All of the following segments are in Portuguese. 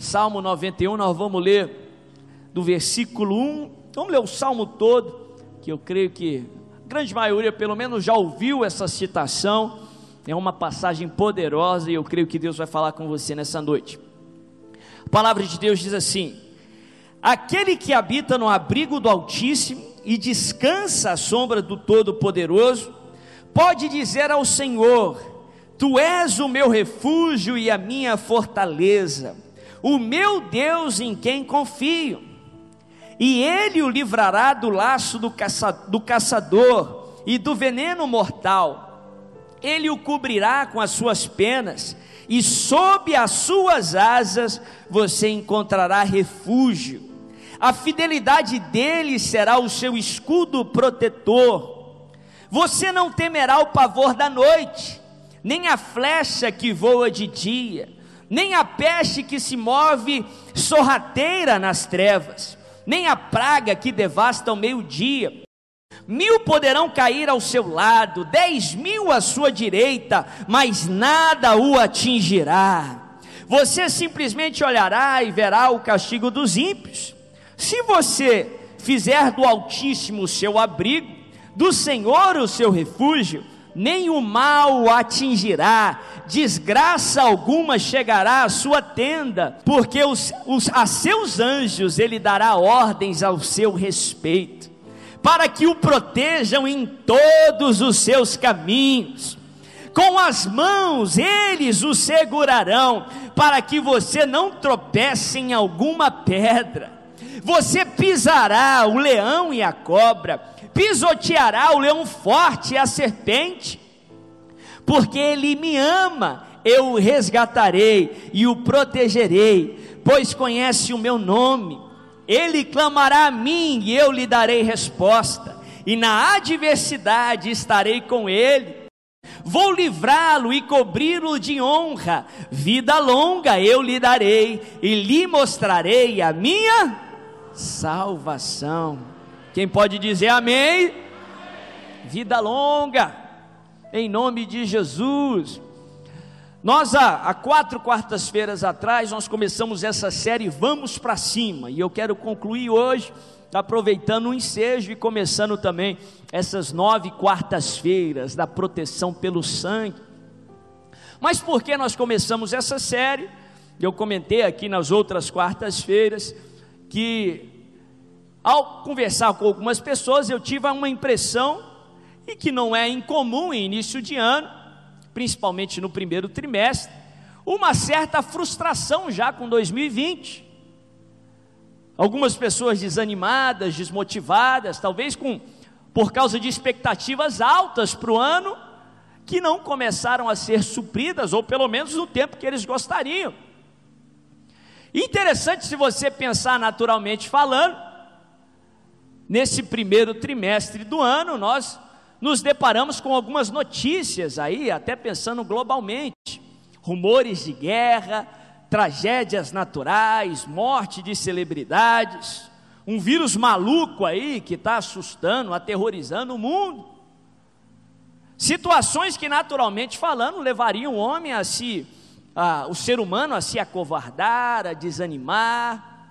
Salmo 91, nós vamos ler do versículo 1. Vamos ler o salmo todo, que eu creio que a grande maioria, pelo menos, já ouviu essa citação. É uma passagem poderosa e eu creio que Deus vai falar com você nessa noite. A palavra de Deus diz assim: Aquele que habita no abrigo do Altíssimo e descansa à sombra do Todo-Poderoso, pode dizer ao Senhor: Tu és o meu refúgio e a minha fortaleza, o meu Deus em quem confio. E ele o livrará do laço do, caça, do caçador e do veneno mortal. Ele o cobrirá com as suas penas, e sob as suas asas você encontrará refúgio. A fidelidade dele será o seu escudo protetor. Você não temerá o pavor da noite, nem a flecha que voa de dia, nem a peste que se move sorrateira nas trevas, nem a praga que devasta ao meio-dia. Mil poderão cair ao seu lado, dez mil à sua direita, mas nada o atingirá. Você simplesmente olhará e verá o castigo dos ímpios. Se você fizer do Altíssimo o seu abrigo, do Senhor o seu refúgio, nem o mal o atingirá, desgraça alguma chegará à sua tenda, porque os, os, a seus anjos ele dará ordens ao seu respeito, para que o protejam em todos os seus caminhos. Com as mãos eles o segurarão, para que você não tropece em alguma pedra. Você pisará o leão e a cobra, pisoteará o leão forte e a serpente, porque ele me ama, eu o resgatarei e o protegerei, pois conhece o meu nome. Ele clamará a mim e eu lhe darei resposta, e na adversidade estarei com ele. Vou livrá-lo e cobri-lo de honra, vida longa eu lhe darei, e lhe mostrarei a minha salvação. Quem pode dizer amém? Vida longa, em nome de Jesus. Nós, há, quatro quartas-feiras atrás, nós começamos essa série Vamos para Cima, e eu quero concluir hoje, aproveitando o ensejo e começando também essas nove quartas-feiras da proteção pelo sangue. Mas por que nós começamos essa série? Eu comentei aqui nas outras quartas-feiras que ao conversar com algumas pessoas eu tive uma impressão e que não é incomum em início de ano, principalmente no primeiro trimestre, uma certa frustração já com 2020. Algumas pessoas desanimadas, desmotivadas, talvez com por causa de expectativas altas para o ano que não começaram a ser supridas ou pelo menos no tempo que eles gostariam. Interessante se você pensar naturalmente falando, nesse primeiro trimestre do ano, nós nos deparamos com algumas notícias aí, até pensando globalmente: rumores de guerra, tragédias naturais, morte de celebridades, um vírus maluco aí que está assustando, aterrorizando o mundo. Situações que, naturalmente falando, levariam o homem a se ah, o ser humano a se acovardar, a desanimar,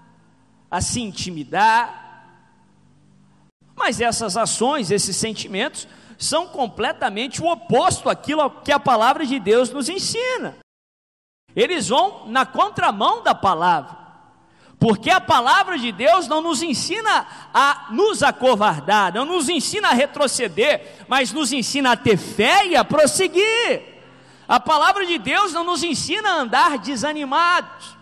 a se intimidar. Mas essas ações, esses sentimentos, são completamente o oposto àquilo que a palavra de Deus nos ensina. Eles vão na contramão da palavra. Porque a palavra de Deus não nos ensina a nos acovardar, não nos ensina a retroceder, mas nos ensina a ter fé e a prosseguir. A palavra de Deus não nos ensina a andar desanimados.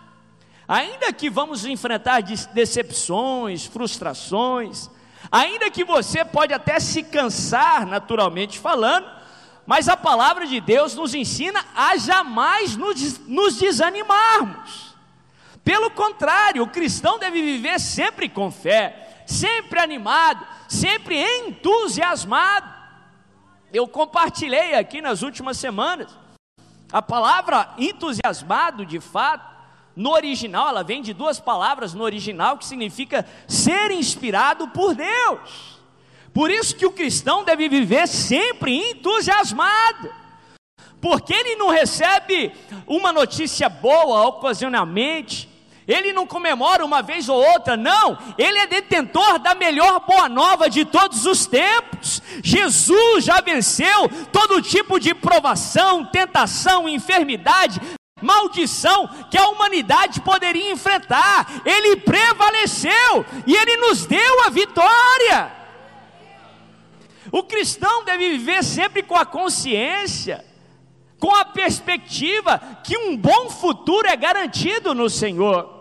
Ainda que vamos enfrentar decepções, frustrações, ainda que você pode até se cansar naturalmente falando, mas a palavra de Deus nos ensina a jamais nos, nos desanimarmos. Pelo contrário, o cristão deve viver sempre com fé, sempre animado, sempre entusiasmado. Eu compartilhei aqui nas últimas semanas a palavra entusiasmado, de fato, no original, ela vem de duas palavras no original que significa ser inspirado por Deus. Por isso que o cristão deve viver sempre entusiasmado. Porque ele não recebe uma notícia boa ocasionalmente, Ele não comemora uma vez ou outra, não. Ele é detentor da melhor boa nova de todos os tempos. Jesus já venceu todo tipo de provação, tentação, enfermidade, maldição que a humanidade poderia enfrentar. Ele prevaleceu e ele nos deu a vitória. O cristão deve viver sempre com a consciência, com a perspectiva que um bom futuro é garantido no Senhor.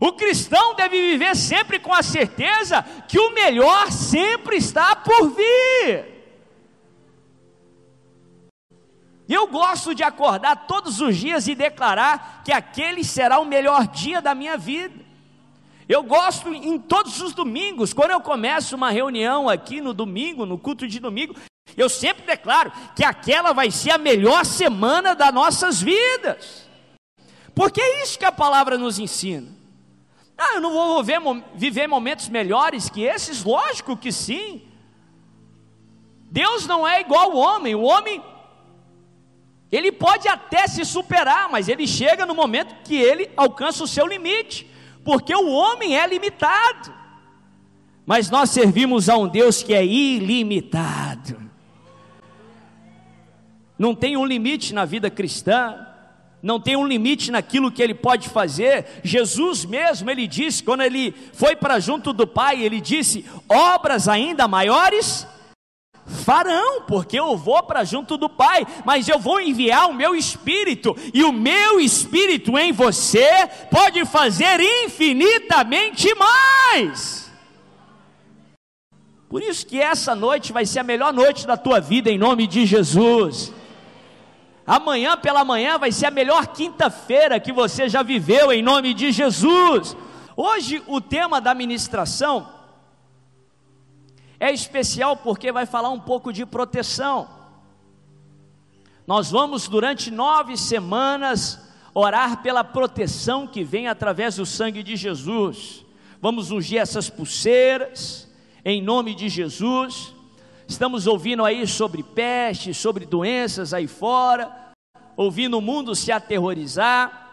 O cristão deve viver sempre com a certeza que o melhor sempre está por vir. Eu gosto de acordar todos os dias e declarar que aquele será o melhor dia da minha vida. Eu gosto em todos os domingos, quando eu começo uma reunião aqui no domingo, no culto de domingo, eu sempre declaro que aquela vai ser a melhor semana das nossas vidas. Porque é isso que a palavra nos ensina. Ah, eu não vou viver, viver momentos melhores que esses? Lógico que sim. Deus não é igual ao homem. O homem, ele pode até se superar, mas ele chega no momento que ele alcança o seu limite, porque o homem é limitado. Mas nós servimos a um Deus que é ilimitado. Não tem um limite na vida cristã não tem um limite naquilo que ele pode fazer. Jesus mesmo, ele disse, quando ele foi para junto do Pai, ele disse: obras ainda maiores farão, porque eu vou para junto do Pai, mas eu vou enviar o meu espírito, e o meu espírito em você pode fazer infinitamente mais. Por isso que essa noite vai ser a melhor noite da tua vida, em nome de Jesus. Amanhã pela manhã vai ser a melhor quinta-feira que você já viveu, em nome de Jesus. Hoje o tema da ministração é especial porque vai falar um pouco de proteção. Nós vamos durante nove semanas orar pela proteção que vem através do sangue de Jesus. Vamos ungir essas pulseiras em nome de Jesus. Estamos ouvindo aí sobre peste, sobre doenças aí fora, ouvindo o mundo se aterrorizar.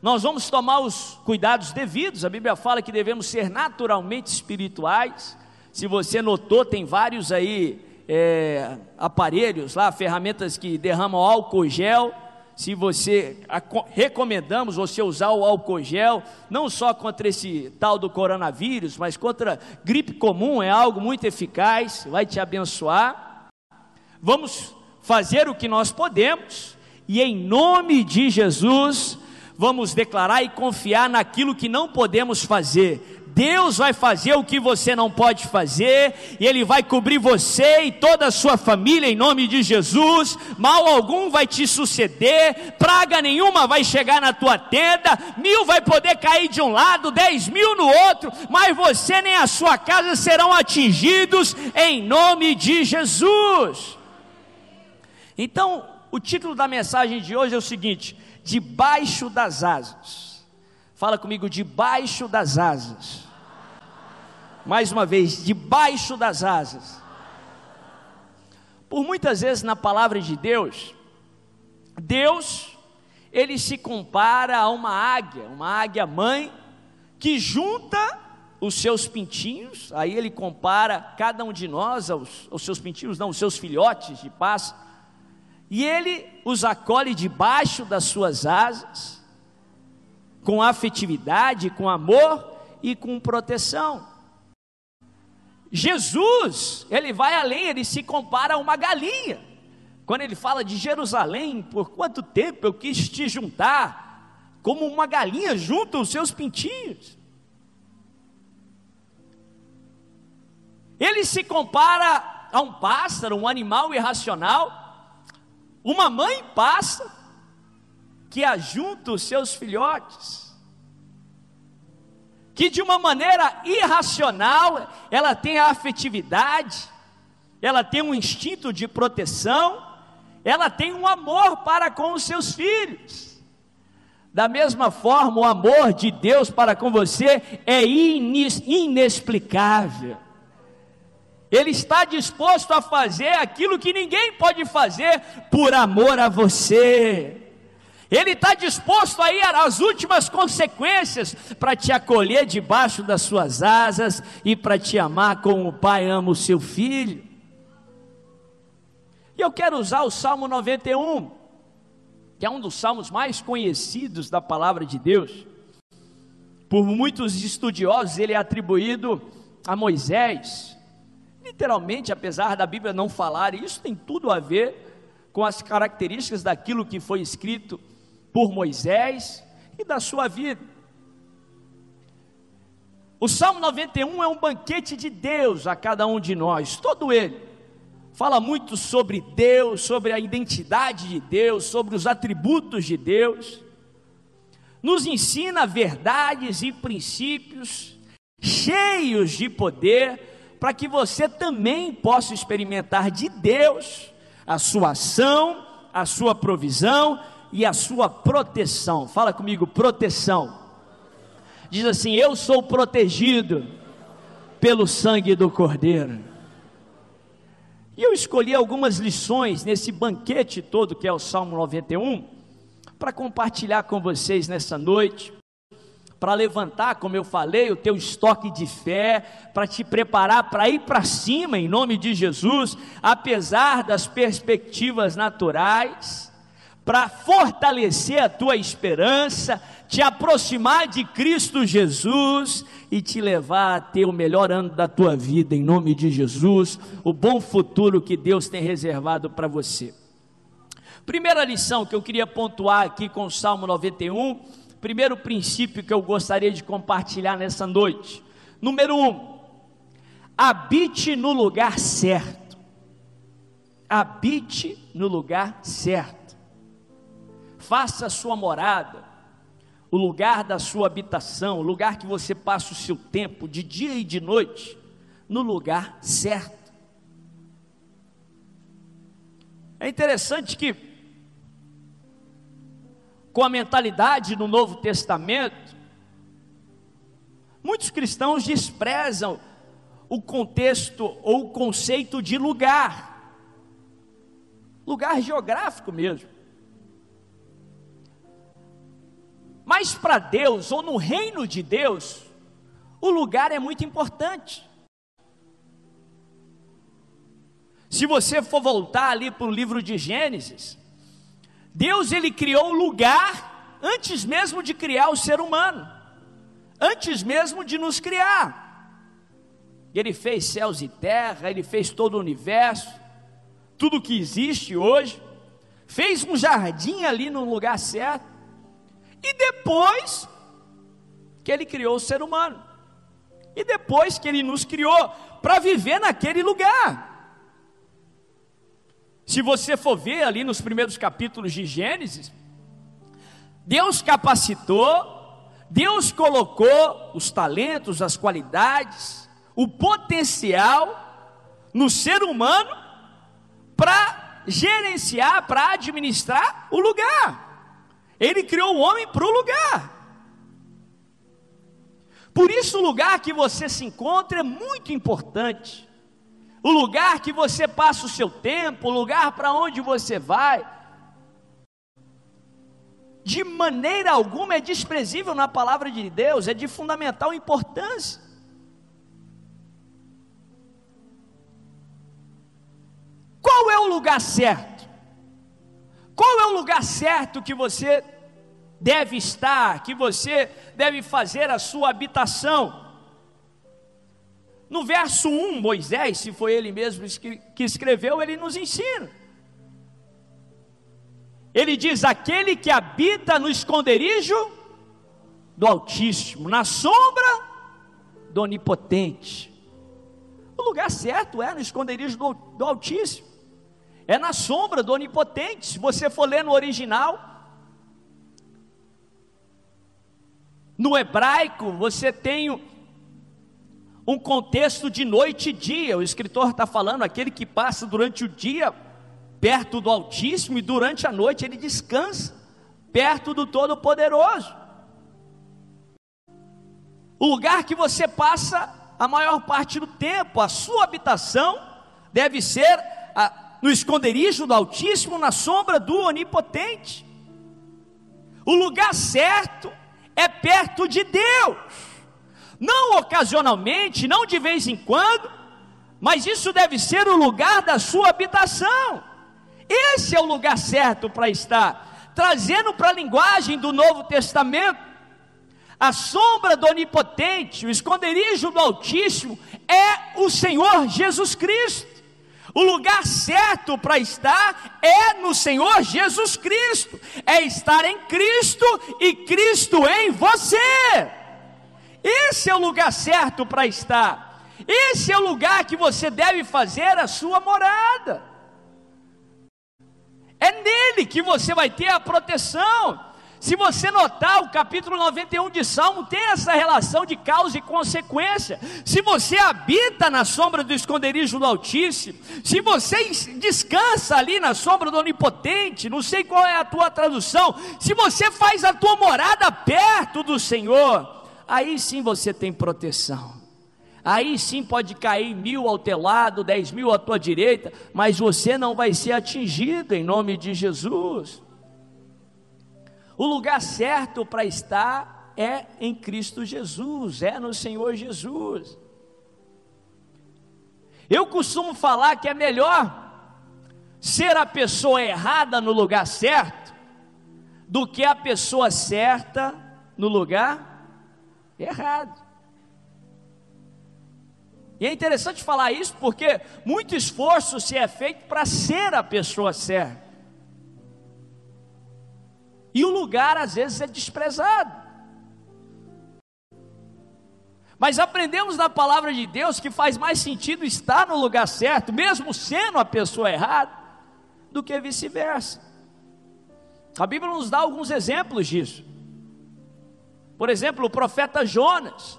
Nós vamos tomar os cuidados devidos. A Bíblia fala que devemos ser naturalmente espirituais. Se você notou, tem vários aí é, aparelhos lá, ferramentas que derramam álcool gel se você recomendamos você usar o álcool gel, não só contra esse tal do coronavírus, mas contra gripe comum, é algo muito eficaz, vai te abençoar. Vamos fazer o que nós podemos, e em nome de Jesus, vamos declarar e confiar naquilo que não podemos fazer, Deus vai fazer o que você não pode fazer, e Ele vai cobrir você e toda a sua família em nome de Jesus. Mal algum vai te suceder, praga nenhuma vai chegar na tua tenda, mil vai poder cair de um lado, dez mil no outro, mas você nem a sua casa serão atingidos em nome de Jesus. Então, o título da mensagem de hoje é o seguinte: Debaixo das asas. Fala comigo, debaixo das asas. Mais uma vez, debaixo das asas. Por muitas vezes na palavra de Deus, Deus, ele se compara a uma águia, uma águia mãe, que junta os seus pintinhos, aí ele compara cada um de nós aos, aos seus pintinhos, não, os seus filhotes de paz, e ele os acolhe debaixo das suas asas, com afetividade, com amor e com proteção. Jesus, ele vai além, ele se compara a uma galinha. Quando ele fala de Jerusalém, por quanto tempo eu quis te juntar, como uma galinha junta os seus pintinhos. Ele se compara a um pássaro, um animal irracional, uma mãe pássaro que ajunta os seus filhotes que de uma maneira irracional ela tem a afetividade, ela tem um instinto de proteção, ela tem um amor para com os seus filhos. Da mesma forma, o amor de Deus para com você é inexplicável. Ele está disposto a fazer aquilo que ninguém pode fazer por amor a você. Ele está disposto a ir às últimas consequências para te acolher debaixo das suas asas e para te amar como o pai ama o seu filho. E eu quero usar o Salmo 91, que é um dos salmos mais conhecidos da palavra de Deus. Por muitos estudiosos, ele é atribuído a Moisés. Literalmente, apesar da Bíblia não falar, isso tem tudo a ver com as características daquilo que foi escrito por Moisés e da sua vida. O Salmo 91 é um banquete de Deus a cada um de nós, todo ele. Fala muito sobre Deus, sobre a identidade de Deus, sobre os atributos de Deus. Nos ensina verdades e princípios cheios de poder, para que você também possa experimentar de Deus a sua ação, a sua provisão e a sua proteção. Fala comigo, proteção. Diz assim: Eu sou protegido pelo sangue do Cordeiro. E eu escolhi algumas lições nesse banquete todo que é o Salmo 91, para compartilhar com vocês nessa noite, para levantar, como eu falei, o teu estoque de fé, para te preparar para ir para cima em nome de Jesus, apesar das perspectivas naturais para fortalecer a tua esperança, te aproximar de Cristo Jesus e te levar a ter o melhor ano da tua vida, em nome de Jesus, o bom futuro que Deus tem reservado para você. Primeira lição que eu queria pontuar aqui com o Salmo 91, primeiro princípio que eu gostaria de compartilhar nessa noite. Número um, habite no lugar certo. Habite no lugar certo faça a sua morada, o lugar da sua habitação, o lugar que você passa o seu tempo, de dia e de noite, no lugar certo. É interessante que, com a mentalidade no Novo Testamento, muitos cristãos desprezam o contexto ou o conceito de lugar, lugar geográfico mesmo. Mas para Deus, ou no reino de Deus, o lugar é muito importante. Se você for voltar ali para o livro de Gênesis, Deus ele criou o lugar antes mesmo de criar o ser humano, antes mesmo de nos criar. Ele fez céus e terra, ele fez todo o universo, tudo que existe hoje, fez um jardim ali no lugar certo. E depois que ele criou o ser humano. E depois que ele nos criou para viver naquele lugar. Se você for ver ali nos primeiros capítulos de Gênesis, Deus capacitou, Deus colocou os talentos, as qualidades, o potencial no ser humano para gerenciar, para administrar o lugar. Ele criou o homem para o lugar. Por isso, o lugar que você se encontra é muito importante. O lugar que você passa o seu tempo, o lugar para onde você vai, de maneira alguma é desprezível na palavra de Deus, é de fundamental importância. Qual é o lugar certo? Qual é o lugar certo que você deve estar, que você deve fazer a sua habitação? No verso 1, Moisés, se foi ele mesmo que escreveu, ele nos ensina. Ele diz: aquele que habita no esconderijo do Altíssimo, na sombra do Onipotente. O lugar certo é no esconderijo do, do Altíssimo é na sombra do onipotente. Se você for ler no original, no hebraico, você tem um contexto de noite e dia. O escritor está falando aquele que passa durante o dia perto do Altíssimo e durante a noite ele descansa perto do Todo-Poderoso. O lugar que você passa a maior parte do tempo, a sua habitação, deve ser a, no esconderijo do Altíssimo, na sombra do Onipotente. O lugar certo é perto de Deus. Não ocasionalmente, não de vez em quando, mas isso deve ser o lugar da sua habitação. Esse é o lugar certo para estar. Trazendo para a linguagem do Novo Testamento, a sombra do Onipotente, o esconderijo do Altíssimo, é o Senhor Jesus Cristo. O lugar certo para estar é no Senhor Jesus Cristo, é estar em Cristo e Cristo em você. Esse é o lugar certo para estar. Esse é o lugar que você deve fazer a sua morada. É nele que você vai ter a proteção. Se você notar, o capítulo 91 de Salmo tem essa relação de causa e consequência. Se você habita na sombra do esconderijo do Altíssimo, se você descansa ali na sombra do Onipotente, não sei qual é a tua tradução, se você faz a tua morada perto do Senhor, aí sim você tem proteção. Aí sim pode cair mil ao teu lado, dez mil à tua direita, mas você não vai ser atingido em nome de Jesus. O lugar certo para estar é em Cristo Jesus, é no Senhor Jesus. Eu costumo falar que é melhor ser a pessoa errada no lugar certo do que a pessoa certa no lugar errado. E é interessante falar isso porque muito esforço se é feito para ser a pessoa certa. E o lugar às vezes é desprezado. Mas aprendemos na palavra de Deus que faz mais sentido estar no lugar certo, mesmo sendo a pessoa errada, do que vice-versa. A Bíblia nos dá alguns exemplos disso. Por exemplo, o profeta Jonas,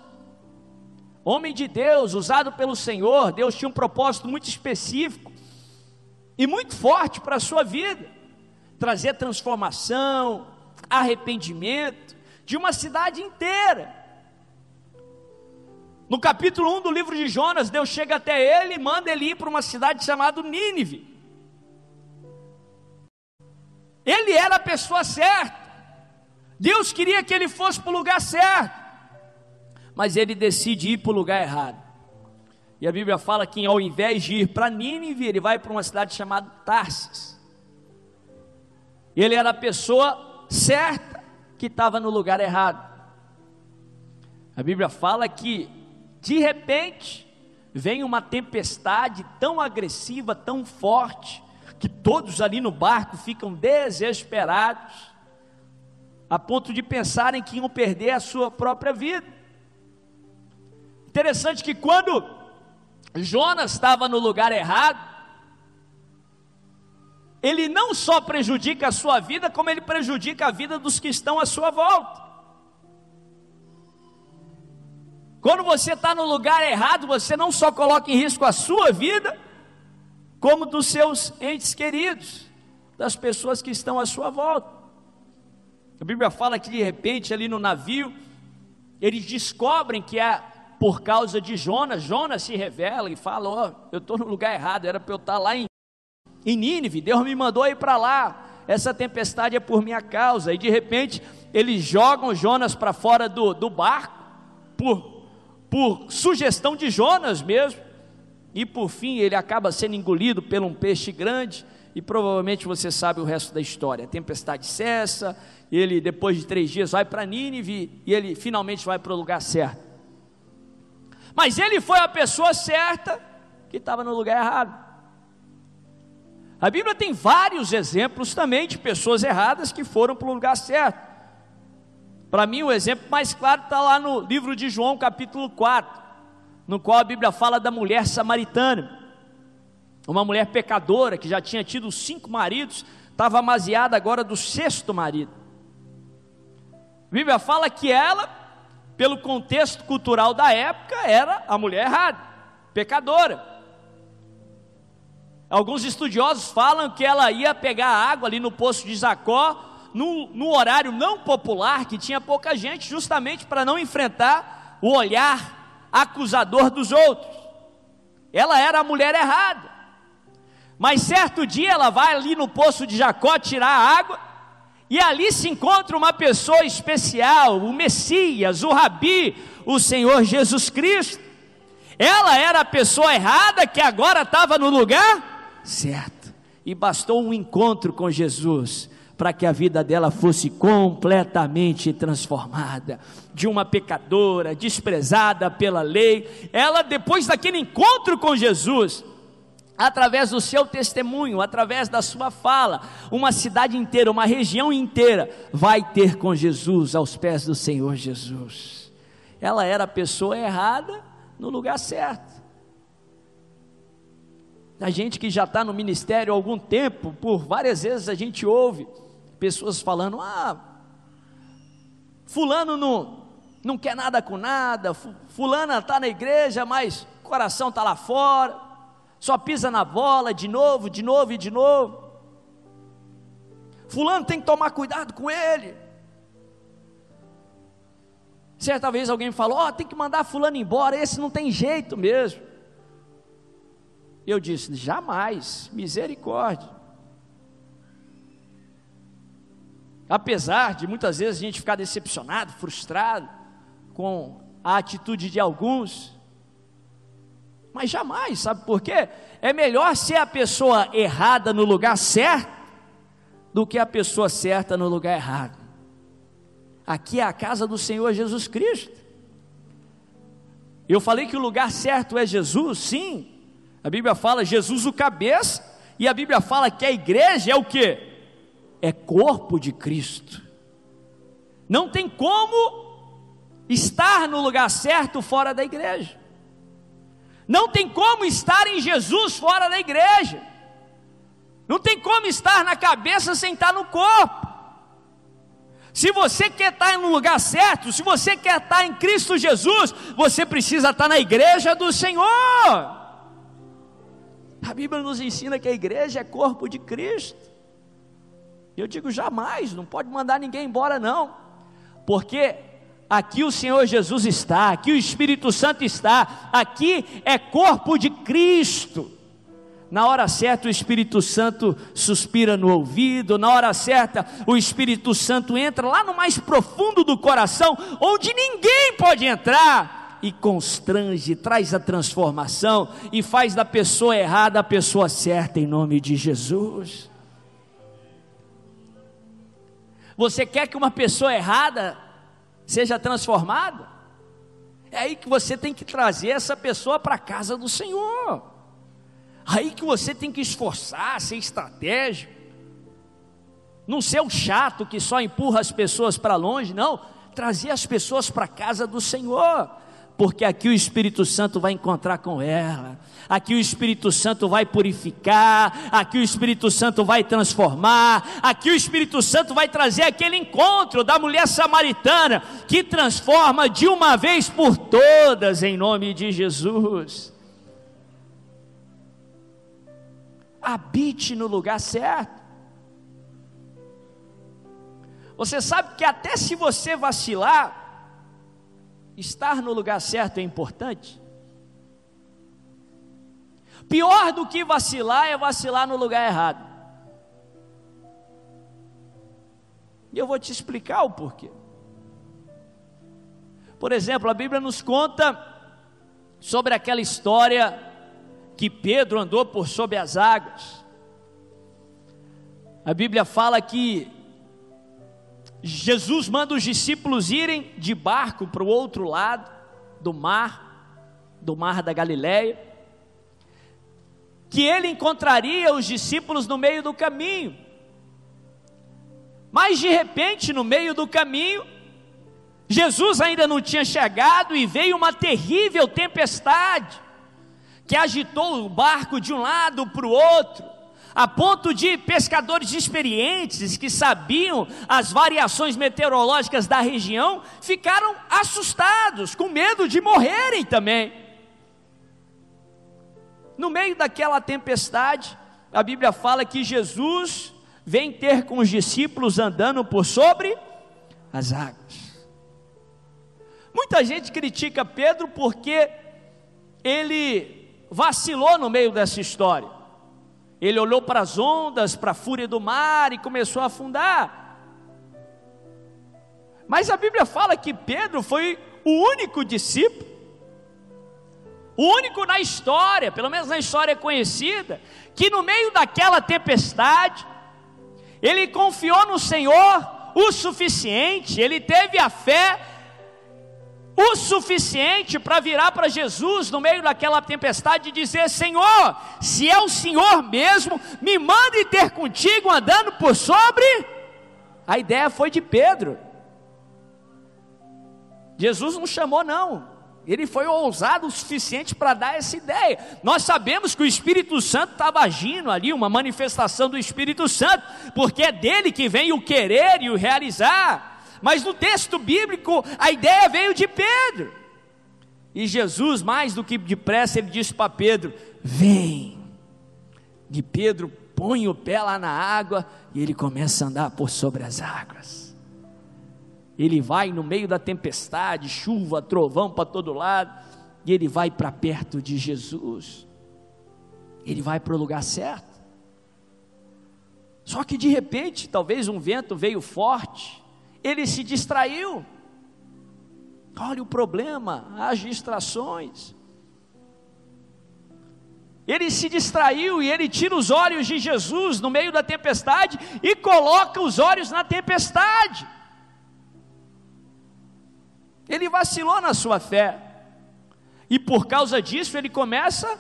homem de Deus, usado pelo Senhor, Deus tinha um propósito muito específico e muito forte para a sua vida trazer transformação, arrependimento de uma cidade inteira. No capítulo 1 do livro de Jonas, Deus chega até ele e manda ele ir para uma cidade chamada Nínive. Ele era a pessoa certa. Deus queria que ele fosse para o lugar certo. Mas ele decide ir para o lugar errado. E a Bíblia fala que ao invés de ir para Nínive, ele vai para uma cidade chamada Tarsis. Ele era a pessoa certa que estava no lugar errado. A Bíblia fala que, de repente, vem uma tempestade tão agressiva, tão forte, que todos ali no barco ficam desesperados, a ponto de pensarem que iam perder a sua própria vida. Interessante que quando Jonas estava no lugar errado, ele não só prejudica a sua vida, como ele prejudica a vida dos que estão à sua volta. Quando você está no lugar errado, você não só coloca em risco a sua vida, como dos seus entes queridos, das pessoas que estão à sua volta. A Bíblia fala que de repente ali no navio, eles descobrem que é por causa de Jonas, Jonas se revela e fala: Ó, oh, eu estou no lugar errado, era para eu estar lá em em Nínive, Deus me mandou ir para lá. Essa tempestade é por minha causa. E de repente, eles jogam Jonas para fora do, do barco, por, por sugestão de Jonas mesmo. E por fim, ele acaba sendo engolido por um peixe grande. E provavelmente você sabe o resto da história. A tempestade cessa, ele depois de três dias vai para Nínive e ele finalmente vai para o lugar certo. Mas ele foi a pessoa certa que estava no lugar errado. A Bíblia tem vários exemplos também de pessoas erradas que foram para o lugar certo. Para mim, o exemplo mais claro está lá no livro de João, capítulo 4, no qual a Bíblia fala da mulher samaritana. Uma mulher pecadora que já tinha tido cinco maridos, estava amaziada agora do sexto marido. A Bíblia fala que ela, pelo contexto cultural da época, era a mulher errada, pecadora. Alguns estudiosos falam que ela ia pegar água ali no poço de Jacó, no, horário não popular, que tinha pouca gente, justamente para não enfrentar o olhar acusador dos outros. Ela era a mulher errada. Mas certo dia ela vai ali no poço de Jacó tirar a água, E ali se encontra uma pessoa especial, o Messias, o Rabi, o Senhor Jesus Cristo. Ela era a pessoa errada que agora estava no lugar certo. E bastou um encontro com Jesus para que a vida dela fosse completamente transformada. De uma pecadora, desprezada pela lei, ela, depois daquele encontro com Jesus, através do seu testemunho, através da sua fala, uma cidade inteira, uma região inteira vai ter com Jesus aos pés do Senhor Jesus. Ela era a pessoa errada no lugar certo. A gente que já está no ministério há algum tempo, por várias vezes a gente ouve pessoas falando: ah, Fulano não, não quer nada com nada, Fulana está na igreja, mas o coração está lá fora, só pisa na bola de novo, de novo e de novo. Fulano tem que tomar cuidado com ele. Certa vez alguém falou: Ó, oh, tem que mandar Fulano embora, esse não tem jeito mesmo. Eu disse: jamais, misericórdia. Apesar de muitas vezes a gente ficar decepcionado, frustrado com a atitude de alguns, mas jamais, sabe por quê? É melhor ser a pessoa errada no lugar certo do que a pessoa certa no lugar errado. Aqui é a casa do Senhor Jesus Cristo. Eu falei que o lugar certo é Jesus, sim. A Bíblia fala Jesus o cabeça, e a Bíblia fala que a igreja é o que? é corpo de Cristo. Não tem como estar no lugar certo fora da igreja. Não tem como estar em Jesus fora da igreja. Não tem como estar na cabeça sem estar no corpo. Se você quer estar no lugar certo, se você quer estar em Cristo Jesus, você precisa estar na igreja do Senhor. A Bíblia nos ensina que a igreja é corpo de Cristo. Eu digo jamais, não pode mandar ninguém embora, não, porque aqui o Senhor Jesus está, aqui o Espírito Santo está, aqui é corpo de Cristo. Na hora certa, o Espírito Santo suspira no ouvido, na hora certa, o Espírito Santo entra lá no mais profundo do coração, onde ninguém pode entrar, e constrange, traz a transformação e faz da pessoa errada a pessoa certa, em nome de Jesus. Você quer que uma pessoa errada seja transformada? É aí que você tem que trazer essa pessoa para a casa do Senhor. Aí que você tem que esforçar, ser estratégico. Não ser o chato que só empurra as pessoas para longe, não. Trazer as pessoas para a casa do Senhor porque aqui o Espírito Santo vai encontrar com ela, aqui o Espírito Santo vai purificar, aqui o Espírito Santo vai transformar, aqui o Espírito Santo vai trazer aquele encontro da mulher samaritana que transforma de uma vez por todas, em nome de Jesus. Habite no lugar certo. Você sabe que até se você vacilar, Estar no lugar certo é importante. Pior do que vacilar é vacilar no lugar errado. E eu vou te explicar o porquê. Por exemplo, a Bíblia nos conta sobre aquela história que Pedro andou por sobre as águas. A Bíblia fala que Jesus manda os discípulos irem de barco para o outro lado do mar, do mar da Galileia, que ele encontraria os discípulos no meio do caminho. Mas de repente, no meio do caminho, Jesus ainda não tinha chegado e veio uma terrível tempestade que agitou o barco de um lado para o outro a ponto de pescadores experientes que sabiam as variações meteorológicas da região ficaram assustados, com medo de morrerem também. No meio daquela tempestade, a Bíblia fala que Jesus vem ter com os discípulos andando por sobre as águas. Muita gente critica Pedro porque ele vacilou no meio dessa história. Ele olhou para as ondas, para a fúria do mar e começou a afundar. Mas a Bíblia fala que Pedro foi o único discípulo, o único na história, pelo menos na história conhecida, que no meio daquela tempestade, ele confiou no Senhor o suficiente, ele teve a fé o suficiente para virar para Jesus no meio daquela tempestade e dizer: Senhor, se é o Senhor mesmo, me mande ter contigo andando por sobre. A ideia foi de Pedro. Jesus não chamou, não. Ele foi ousado o suficiente para dar essa ideia. Nós sabemos que o Espírito Santo estava agindo ali, uma manifestação do Espírito Santo, porque é dele que vem o querer e o realizar. Mas no texto bíblico, a ideia veio de Pedro. E Jesus, mais do que depressa, ele disse para Pedro: Vem. E Pedro põe o pé lá na água e ele começa a andar por sobre as águas. Ele vai no meio da tempestade, chuva, trovão para todo lado, e ele vai para perto de Jesus. Ele vai para o lugar certo. Só que de repente, talvez um vento veio forte, ele se distraiu. Olha o problema, as distrações. Ele se distraiu e ele tira os olhos de Jesus no meio da tempestade e coloca os olhos na tempestade. Ele vacilou na sua fé. E por causa disso ele começa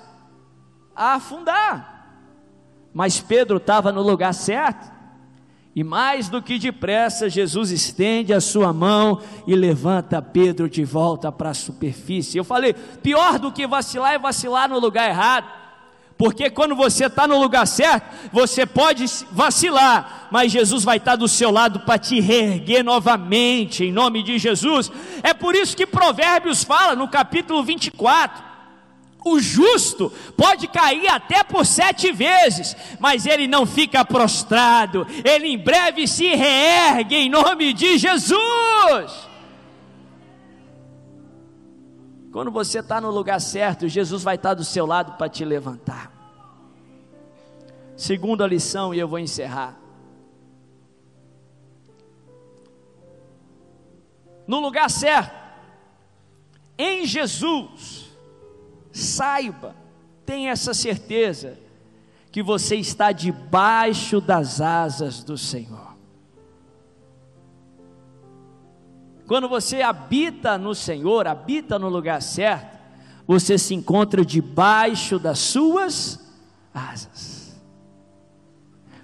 a afundar. Mas Pedro estava no lugar certo. E mais do que depressa, Jesus estende a sua mão e levanta Pedro de volta para a superfície. Eu falei: pior do que vacilar é vacilar no lugar errado. Porque quando você está no lugar certo, você pode vacilar, mas Jesus vai estar tá do seu lado para te reerguer novamente, em nome de Jesus. É por isso que Provérbios fala no capítulo 24. O justo pode cair até por sete vezes, mas ele não fica prostrado, ele em breve se reergue em nome de Jesus. Quando você está no lugar certo, Jesus vai estar do seu lado para te levantar. Segunda lição, e eu vou encerrar. No lugar certo, em Jesus, saiba, tenha essa certeza, que você está debaixo das asas do Senhor. Quando você habita no Senhor, habita no lugar certo, você se encontra debaixo das suas asas.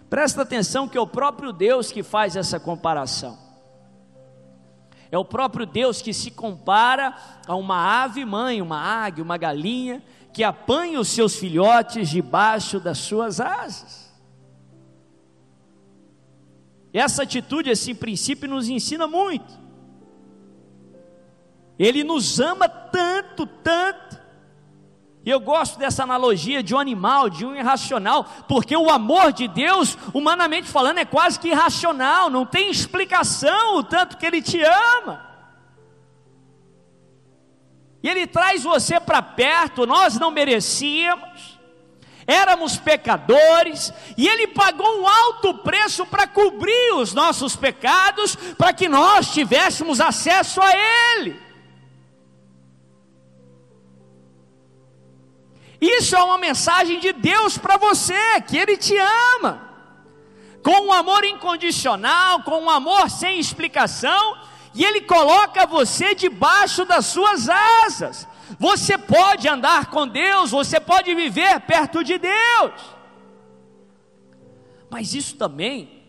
Presta atenção que é o próprio Deus que faz essa comparação. É o próprio Deus que se compara a uma ave mãe, uma águia, uma galinha, que apanha os seus filhotes debaixo das suas asas. Essa atitude, esse princípio nos ensina muito. Ele nos ama tanto, tanto. E eu gosto dessa analogia de um animal, de um irracional, porque o amor de Deus, humanamente falando, é quase que irracional, não tem explicação o tanto que Ele te ama. E Ele traz você para perto, nós não merecíamos, éramos pecadores, e Ele pagou um alto preço para cobrir os nossos pecados, para que nós tivéssemos acesso a Ele. Isso é uma mensagem de Deus para você, que Ele te ama, com um amor incondicional, com um amor sem explicação, e Ele coloca você debaixo das suas asas. Você pode andar com Deus, você pode viver perto de Deus, mas isso também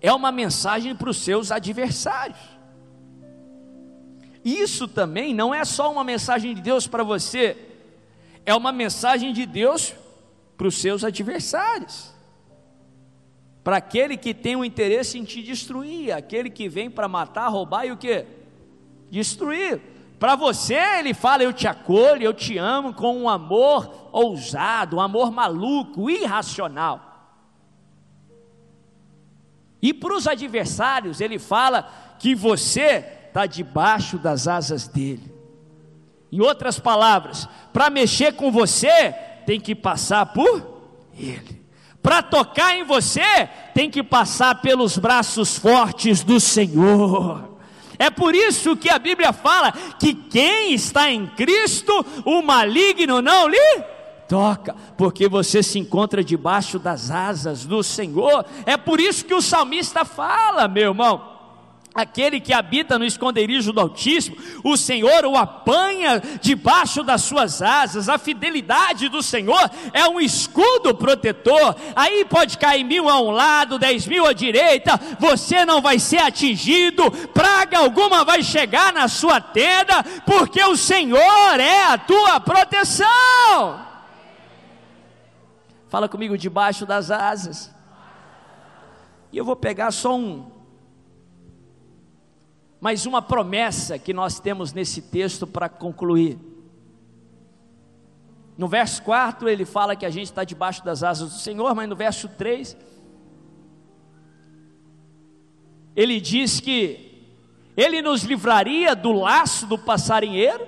é uma mensagem para os seus adversários. Isso também não é só uma mensagem de Deus para você, é uma mensagem de Deus para os seus adversários. Para aquele que tem o um interesse em te destruir, aquele que vem para matar, roubar e o que? Destruir. Para você, ele fala: Eu te acolho, eu te amo com um amor ousado, um amor maluco, irracional. E para os adversários, ele fala que você está debaixo das asas dele. Em outras palavras, para mexer com você, tem que passar por ele. para tocar em você, tem que passar pelos braços fortes do Senhor. É por isso que a Bíblia fala que quem está em Cristo, o maligno não lhe toca, porque você se encontra debaixo das asas do Senhor. É por isso que o salmista fala, meu irmão aquele que habita no esconderijo do Altíssimo, o Senhor o apanha debaixo das suas asas, a fidelidade do Senhor é um escudo protetor, aí pode cair mil a um lado, dez mil à direita, você não vai ser atingido, praga alguma vai chegar na sua tenda, porque o Senhor é a tua proteção. Fala comigo debaixo das asas. E eu vou pegar só um mais uma promessa que nós temos nesse texto para concluir. No verso 4 ele fala que a gente está debaixo das asas do Senhor, mas no verso 3 ele diz que ele nos livraria do laço do passarinheiro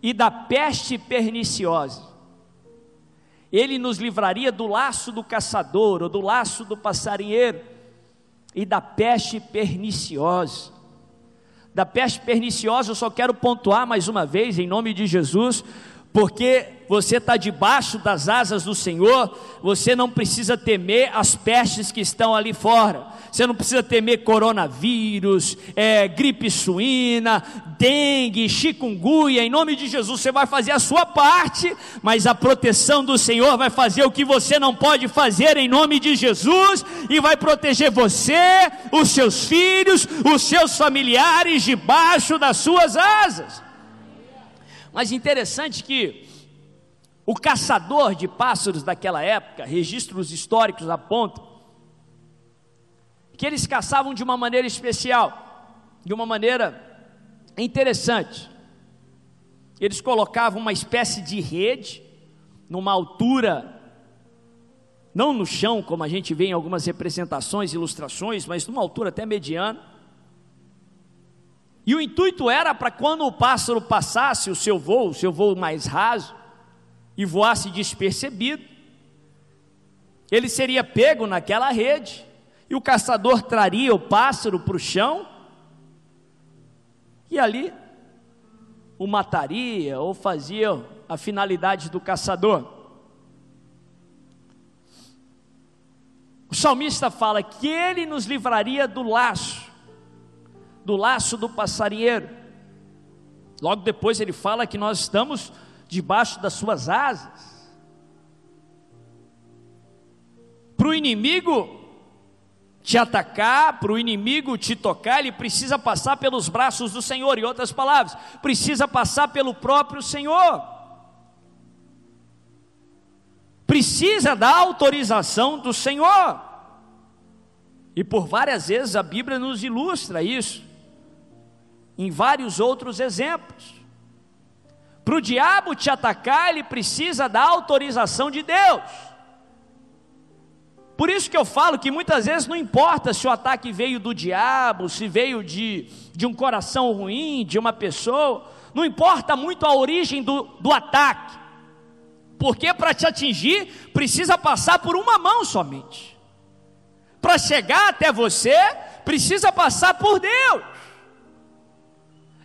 e da peste perniciosa. Ele nos livraria do laço do caçador ou do laço do passarinheiro e da peste perniciosa da peste perniciosa, eu só quero pontuar mais uma vez, em nome de Jesus, porque você está debaixo das asas do Senhor, você não precisa temer as pestes que estão ali fora, você não precisa temer coronavírus, é, gripe suína, dengue, chikungunya, em nome de Jesus você vai fazer a sua parte, mas a proteção do Senhor vai fazer o que você não pode fazer em nome de Jesus, e vai proteger você, os seus filhos, os seus familiares debaixo das suas asas. Mas interessante que o caçador de pássaros daquela época, registros históricos apontam, que eles caçavam de uma maneira especial, de uma maneira interessante. Eles colocavam uma espécie de rede, numa altura, não no chão, como a gente vê em algumas representações, ilustrações, mas numa altura até mediana e o intuito era para quando o pássaro passasse o seu voo, o seu voo mais raso, e voasse despercebido, ele seria pego naquela rede, e o caçador traria o pássaro para o chão, e ali o mataria ou fazia a finalidade do caçador. O salmista fala que ele nos livraria do laço, do laço do passarinheiro. Logo depois ele fala que nós estamos debaixo das suas asas. Para o inimigo te atacar, para o inimigo te tocar, ele precisa passar pelos braços do Senhor, em outras palavras, precisa passar pelo próprio Senhor. Precisa da autorização do Senhor. E por várias vezes a Bíblia nos ilustra isso em vários outros exemplos. Para o diabo te atacar, ele precisa da autorização de Deus. Por isso que eu falo que muitas vezes não importa se o ataque veio do diabo, se veio de, de um coração ruim, de uma pessoa, não importa muito a origem do, do ataque, porque para te atingir precisa passar por uma mão somente, para chegar até você precisa passar por Deus.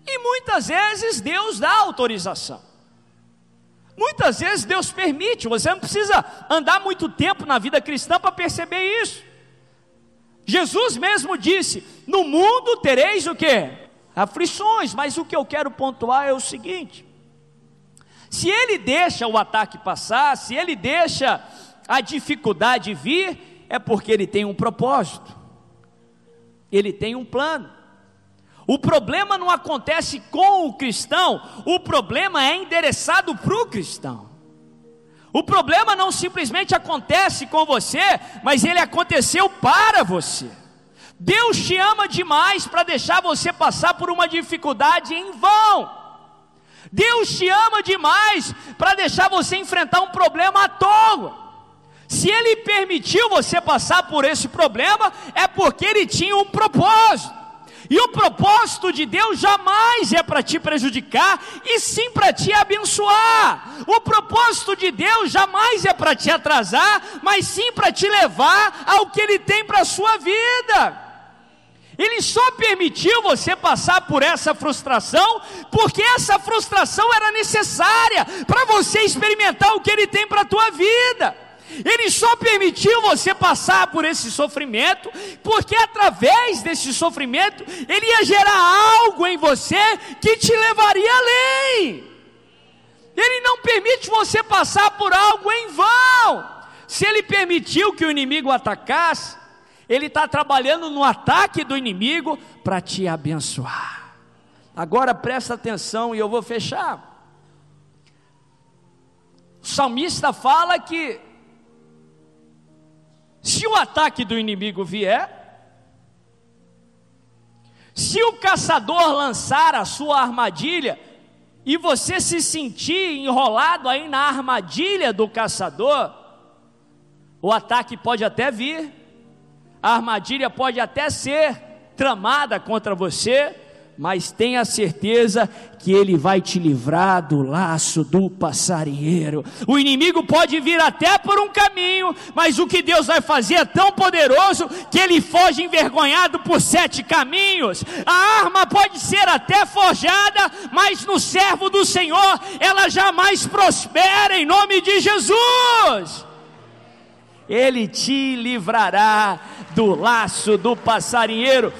E muitas vezes Deus dá autorização. Muitas vezes Deus permite, você não precisa andar muito tempo na vida cristã para perceber isso. Jesus mesmo disse: No mundo tereis o que? Aflições, mas o que eu quero pontuar é o seguinte: se ele deixa o ataque passar, se ele deixa a dificuldade vir, é porque ele tem um propósito, ele tem um plano. O problema não acontece com o cristão, o problema é endereçado para o cristão. O problema não simplesmente acontece com você, mas ele aconteceu para você. Deus te ama demais para deixar você passar por uma dificuldade em vão. Deus te ama demais para deixar você enfrentar um problema à toa. Se Ele permitiu você passar por esse problema, é porque Ele tinha um propósito. E o propósito de Deus jamais é para te prejudicar, e sim para te abençoar. O propósito de Deus jamais é para te atrasar, mas sim para te levar ao que Ele tem para a sua vida. Ele só permitiu você passar por essa frustração, porque essa frustração era necessária para você experimentar o que Ele tem para a tua vida. Ele só permitiu você passar por esse sofrimento, porque através desse sofrimento, Ele ia gerar algo em você que te levaria além. Ele não permite você passar por algo em vão. Se Ele permitiu que o inimigo atacasse, Ele está trabalhando no ataque do inimigo para te abençoar. Agora presta atenção e eu vou fechar. O salmista fala que se o ataque do inimigo vier, se o caçador lançar a sua armadilha e você se sentir enrolado aí na armadilha do caçador, o ataque pode até vir, a armadilha pode até ser tramada contra você, mas tenha certeza que ele vai te livrar do laço do passarinheiro. O inimigo pode vir até por um caminho, mas o que Deus vai fazer é tão poderoso que ele foge envergonhado por sete caminhos. A arma pode ser até forjada, mas no servo do Senhor ela jamais prospera em nome de Jesus. Ele te livrará do laço do passarinheiro.